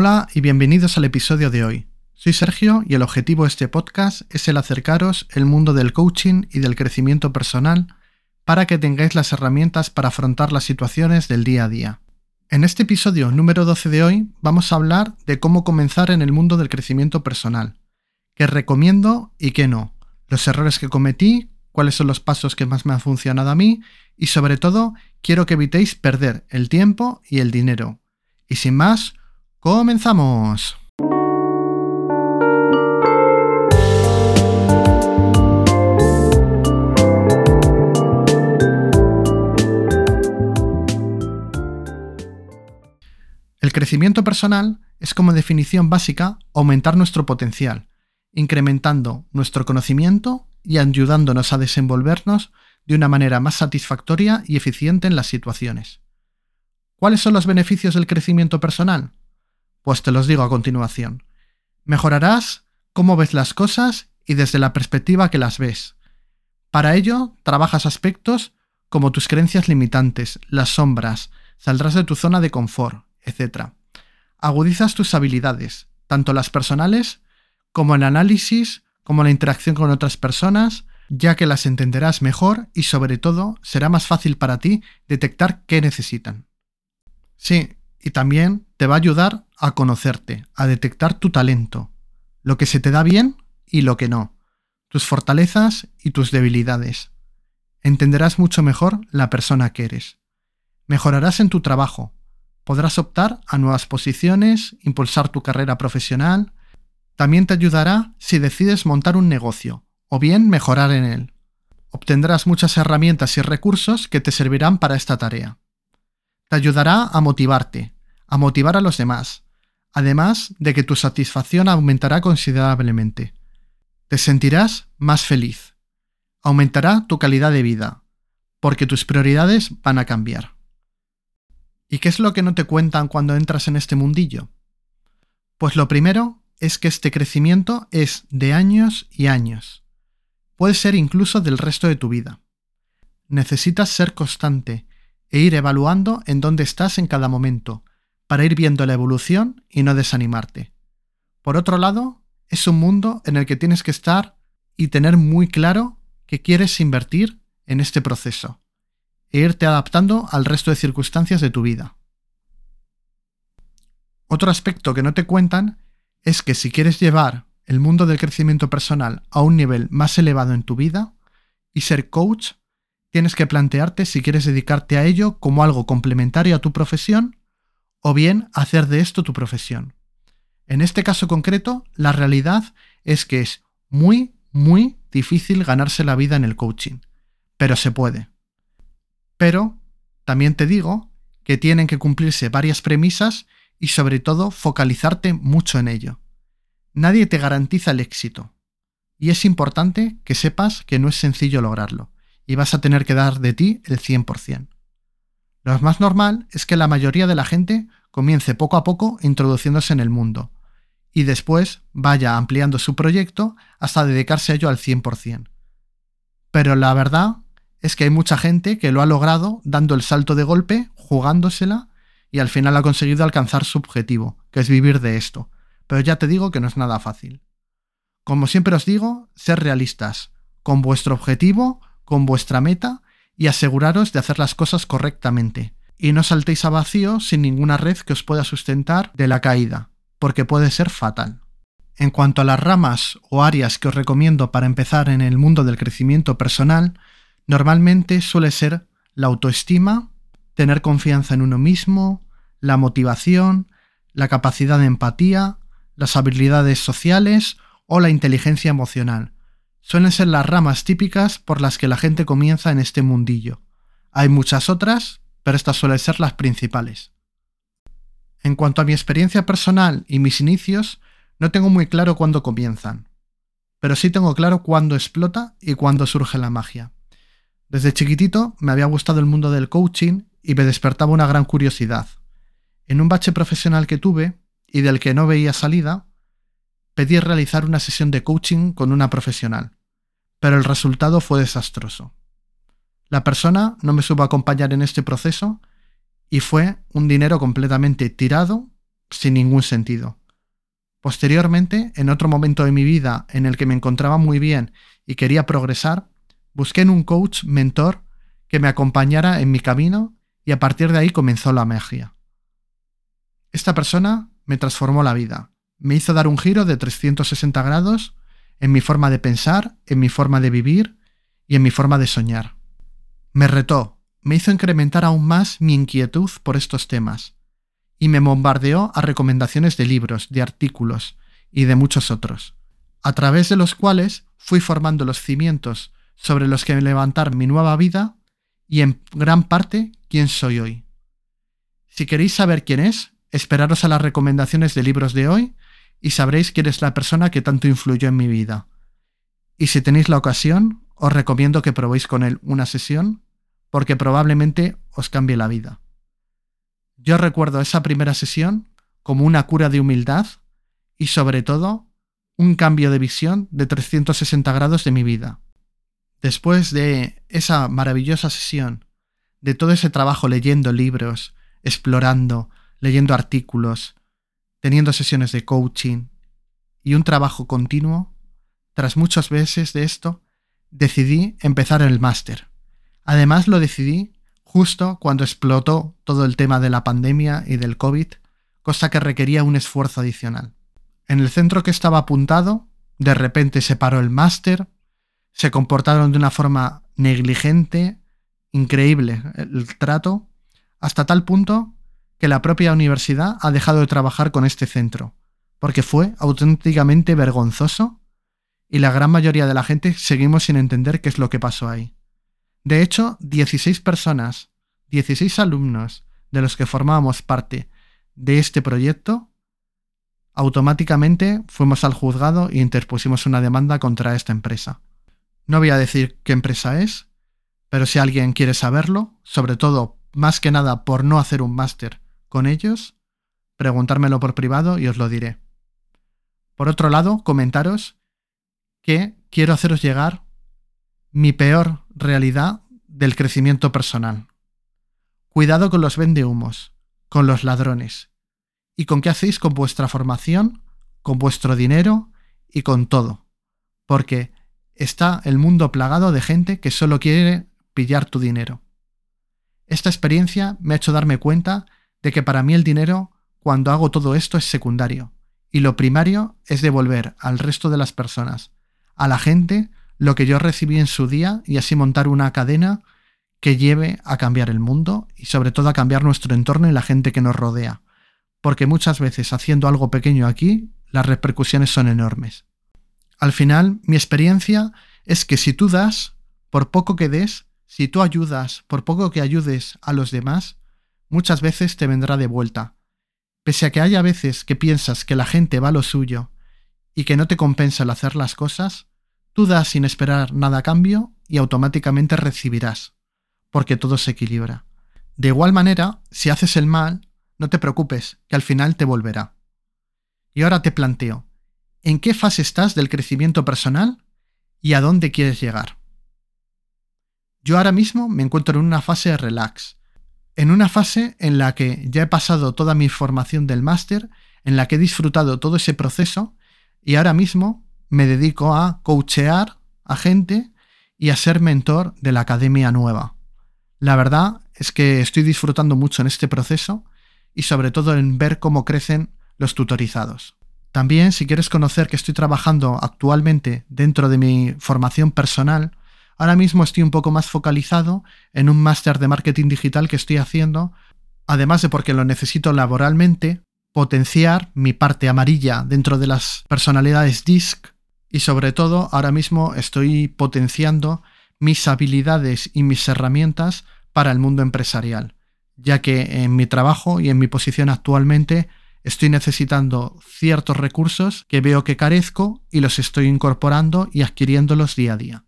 Hola y bienvenidos al episodio de hoy. Soy Sergio y el objetivo de este podcast es el acercaros el mundo del coaching y del crecimiento personal para que tengáis las herramientas para afrontar las situaciones del día a día. En este episodio número 12 de hoy vamos a hablar de cómo comenzar en el mundo del crecimiento personal, qué recomiendo y qué no, los errores que cometí, cuáles son los pasos que más me han funcionado a mí y sobre todo quiero que evitéis perder el tiempo y el dinero. Y sin más, comenzamos. El crecimiento personal es como definición básica aumentar nuestro potencial, incrementando nuestro conocimiento y ayudándonos a desenvolvernos de una manera más satisfactoria y eficiente en las situaciones. ¿Cuáles son los beneficios del crecimiento personal? Pues te los digo a continuación. Mejorarás cómo ves las cosas y desde la perspectiva que las ves. Para ello, trabajas aspectos como tus creencias limitantes, las sombras, saldrás de tu zona de confort, etc. Agudizas tus habilidades, tanto las personales como el análisis, como la interacción con otras personas, ya que las entenderás mejor y sobre todo será más fácil para ti detectar qué necesitan. Sí, y también te va a ayudar a conocerte, a detectar tu talento, lo que se te da bien y lo que no, tus fortalezas y tus debilidades. Entenderás mucho mejor la persona que eres. Mejorarás en tu trabajo, podrás optar a nuevas posiciones, impulsar tu carrera profesional. También te ayudará si decides montar un negocio o bien mejorar en él. Obtendrás muchas herramientas y recursos que te servirán para esta tarea. Te ayudará a motivarte, a motivar a los demás, además de que tu satisfacción aumentará considerablemente. Te sentirás más feliz. Aumentará tu calidad de vida, porque tus prioridades van a cambiar. ¿Y qué es lo que no te cuentan cuando entras en este mundillo? Pues lo primero es que este crecimiento es de años y años. Puede ser incluso del resto de tu vida. Necesitas ser constante e ir evaluando en dónde estás en cada momento, para ir viendo la evolución y no desanimarte. Por otro lado, es un mundo en el que tienes que estar y tener muy claro que quieres invertir en este proceso e irte adaptando al resto de circunstancias de tu vida. Otro aspecto que no te cuentan es que si quieres llevar el mundo del crecimiento personal a un nivel más elevado en tu vida y ser coach, tienes que plantearte si quieres dedicarte a ello como algo complementario a tu profesión o bien hacer de esto tu profesión. En este caso concreto, la realidad es que es muy, muy difícil ganarse la vida en el coaching, pero se puede. Pero también te digo que tienen que cumplirse varias premisas y sobre todo focalizarte mucho en ello. Nadie te garantiza el éxito. Y es importante que sepas que no es sencillo lograrlo y vas a tener que dar de ti el 100%. Lo más normal es que la mayoría de la gente comience poco a poco introduciéndose en el mundo y después vaya ampliando su proyecto hasta dedicarse a ello al 100%. Pero la verdad es que hay mucha gente que lo ha logrado dando el salto de golpe, jugándosela, y al final ha conseguido alcanzar su objetivo, que es vivir de esto. Pero ya te digo que no es nada fácil. Como siempre os digo, ser realistas, con vuestro objetivo, con vuestra meta, y aseguraros de hacer las cosas correctamente. Y no saltéis a vacío sin ninguna red que os pueda sustentar de la caída, porque puede ser fatal. En cuanto a las ramas o áreas que os recomiendo para empezar en el mundo del crecimiento personal, Normalmente suele ser la autoestima, tener confianza en uno mismo, la motivación, la capacidad de empatía, las habilidades sociales o la inteligencia emocional. Suelen ser las ramas típicas por las que la gente comienza en este mundillo. Hay muchas otras, pero estas suelen ser las principales. En cuanto a mi experiencia personal y mis inicios, no tengo muy claro cuándo comienzan, pero sí tengo claro cuándo explota y cuándo surge la magia. Desde chiquitito me había gustado el mundo del coaching y me despertaba una gran curiosidad. En un bache profesional que tuve y del que no veía salida, pedí realizar una sesión de coaching con una profesional, pero el resultado fue desastroso. La persona no me supo acompañar en este proceso y fue un dinero completamente tirado sin ningún sentido. Posteriormente, en otro momento de mi vida en el que me encontraba muy bien y quería progresar, busqué en un coach mentor que me acompañara en mi camino y a partir de ahí comenzó la magia. Esta persona me transformó la vida, me hizo dar un giro de 360 grados en mi forma de pensar, en mi forma de vivir y en mi forma de soñar. Me retó, me hizo incrementar aún más mi inquietud por estos temas y me bombardeó a recomendaciones de libros, de artículos y de muchos otros, a través de los cuales fui formando los cimientos sobre los que levantar mi nueva vida y en gran parte quién soy hoy. Si queréis saber quién es, esperaros a las recomendaciones de libros de hoy y sabréis quién es la persona que tanto influyó en mi vida. Y si tenéis la ocasión, os recomiendo que probéis con él una sesión, porque probablemente os cambie la vida. Yo recuerdo esa primera sesión como una cura de humildad y sobre todo un cambio de visión de 360 grados de mi vida. Después de esa maravillosa sesión, de todo ese trabajo leyendo libros, explorando, leyendo artículos, teniendo sesiones de coaching y un trabajo continuo, tras muchos meses de esto, decidí empezar el máster. Además lo decidí justo cuando explotó todo el tema de la pandemia y del COVID, cosa que requería un esfuerzo adicional. En el centro que estaba apuntado, de repente se paró el máster, se comportaron de una forma negligente, increíble el trato, hasta tal punto que la propia universidad ha dejado de trabajar con este centro, porque fue auténticamente vergonzoso y la gran mayoría de la gente seguimos sin entender qué es lo que pasó ahí. De hecho, 16 personas, 16 alumnos de los que formábamos parte de este proyecto, automáticamente fuimos al juzgado e interpusimos una demanda contra esta empresa. No voy a decir qué empresa es, pero si alguien quiere saberlo, sobre todo más que nada por no hacer un máster con ellos, preguntármelo por privado y os lo diré. Por otro lado, comentaros que quiero haceros llegar mi peor realidad del crecimiento personal. Cuidado con los vendehumos, con los ladrones. ¿Y con qué hacéis con vuestra formación, con vuestro dinero y con todo? Porque está el mundo plagado de gente que solo quiere pillar tu dinero. Esta experiencia me ha hecho darme cuenta de que para mí el dinero, cuando hago todo esto, es secundario, y lo primario es devolver al resto de las personas, a la gente, lo que yo recibí en su día y así montar una cadena que lleve a cambiar el mundo y sobre todo a cambiar nuestro entorno y la gente que nos rodea. Porque muchas veces haciendo algo pequeño aquí, las repercusiones son enormes. Al final, mi experiencia es que si tú das, por poco que des, si tú ayudas, por poco que ayudes a los demás, muchas veces te vendrá de vuelta. Pese a que haya veces que piensas que la gente va lo suyo y que no te compensa el hacer las cosas, Tú das sin esperar nada a cambio y automáticamente recibirás, porque todo se equilibra. De igual manera, si haces el mal, no te preocupes, que al final te volverá. Y ahora te planteo, ¿en qué fase estás del crecimiento personal y a dónde quieres llegar? Yo ahora mismo me encuentro en una fase de relax, en una fase en la que ya he pasado toda mi formación del máster, en la que he disfrutado todo ese proceso y ahora mismo me dedico a coachear a gente y a ser mentor de la academia nueva. La verdad es que estoy disfrutando mucho en este proceso y sobre todo en ver cómo crecen los tutorizados. También si quieres conocer que estoy trabajando actualmente dentro de mi formación personal, ahora mismo estoy un poco más focalizado en un máster de marketing digital que estoy haciendo, además de porque lo necesito laboralmente, potenciar mi parte amarilla dentro de las personalidades DISC y sobre todo, ahora mismo estoy potenciando mis habilidades y mis herramientas para el mundo empresarial, ya que en mi trabajo y en mi posición actualmente estoy necesitando ciertos recursos que veo que carezco y los estoy incorporando y adquiriéndolos día a día.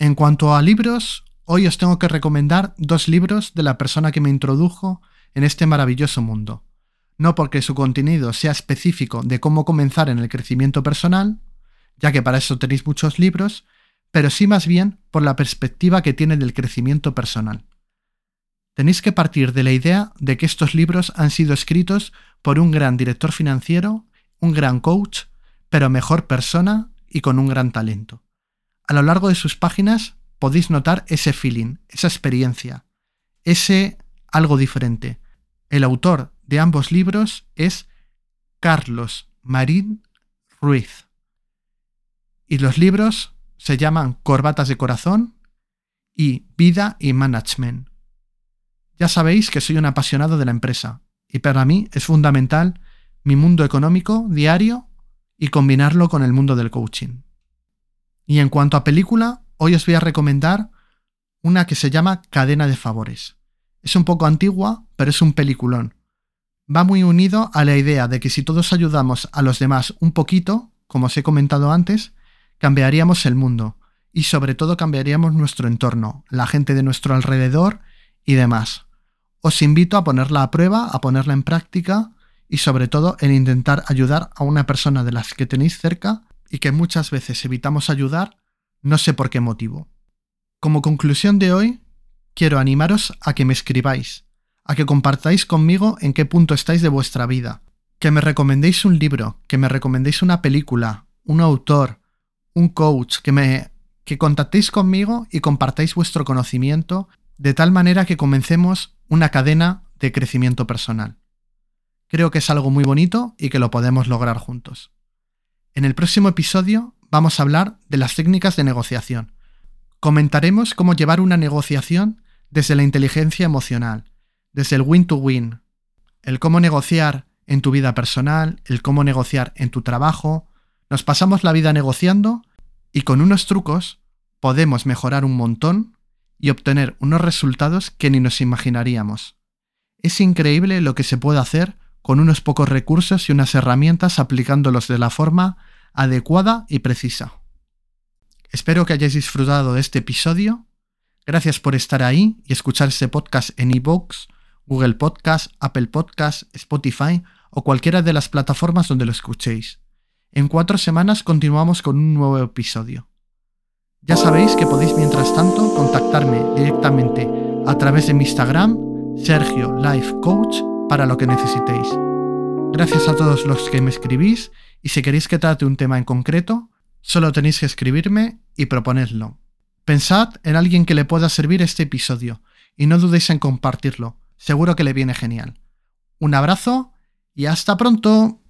En cuanto a libros, hoy os tengo que recomendar dos libros de la persona que me introdujo en este maravilloso mundo. No porque su contenido sea específico de cómo comenzar en el crecimiento personal, ya que para eso tenéis muchos libros, pero sí más bien por la perspectiva que tiene del crecimiento personal. tenéis que partir de la idea de que estos libros han sido escritos por un gran director financiero, un gran coach, pero mejor persona y con un gran talento. A lo largo de sus páginas podéis notar ese feeling, esa experiencia, ese algo diferente. El autor de ambos libros es Carlos Marín Ruiz. Y los libros se llaman Corbatas de Corazón y Vida y Management. Ya sabéis que soy un apasionado de la empresa y para mí es fundamental mi mundo económico diario y combinarlo con el mundo del coaching. Y en cuanto a película, hoy os voy a recomendar una que se llama Cadena de Favores. Es un poco antigua, pero es un peliculón. Va muy unido a la idea de que si todos ayudamos a los demás un poquito, como os he comentado antes, cambiaríamos el mundo y sobre todo cambiaríamos nuestro entorno, la gente de nuestro alrededor y demás. Os invito a ponerla a prueba, a ponerla en práctica y sobre todo en intentar ayudar a una persona de las que tenéis cerca y que muchas veces evitamos ayudar, no sé por qué motivo. Como conclusión de hoy, quiero animaros a que me escribáis, a que compartáis conmigo en qué punto estáis de vuestra vida, que me recomendéis un libro, que me recomendéis una película, un autor, un coach, que me que contactéis conmigo y compartáis vuestro conocimiento de tal manera que comencemos una cadena de crecimiento personal. Creo que es algo muy bonito y que lo podemos lograr juntos. En el próximo episodio vamos a hablar de las técnicas de negociación. Comentaremos cómo llevar una negociación desde la inteligencia emocional, desde el win-to-win, el cómo negociar en tu vida personal, el cómo negociar en tu trabajo. Nos pasamos la vida negociando y con unos trucos podemos mejorar un montón y obtener unos resultados que ni nos imaginaríamos. Es increíble lo que se puede hacer con unos pocos recursos y unas herramientas aplicándolos de la forma adecuada y precisa. Espero que hayáis disfrutado de este episodio. Gracias por estar ahí y escuchar este podcast en iVoox, Google Podcast, Apple Podcast, Spotify o cualquiera de las plataformas donde lo escuchéis. En cuatro semanas continuamos con un nuevo episodio. Ya sabéis que podéis mientras tanto contactarme directamente a través de mi Instagram, Sergio Life Coach, para lo que necesitéis. Gracias a todos los que me escribís y si queréis que trate un tema en concreto, solo tenéis que escribirme y proponedlo. Pensad en alguien que le pueda servir este episodio y no dudéis en compartirlo, seguro que le viene genial. Un abrazo y hasta pronto.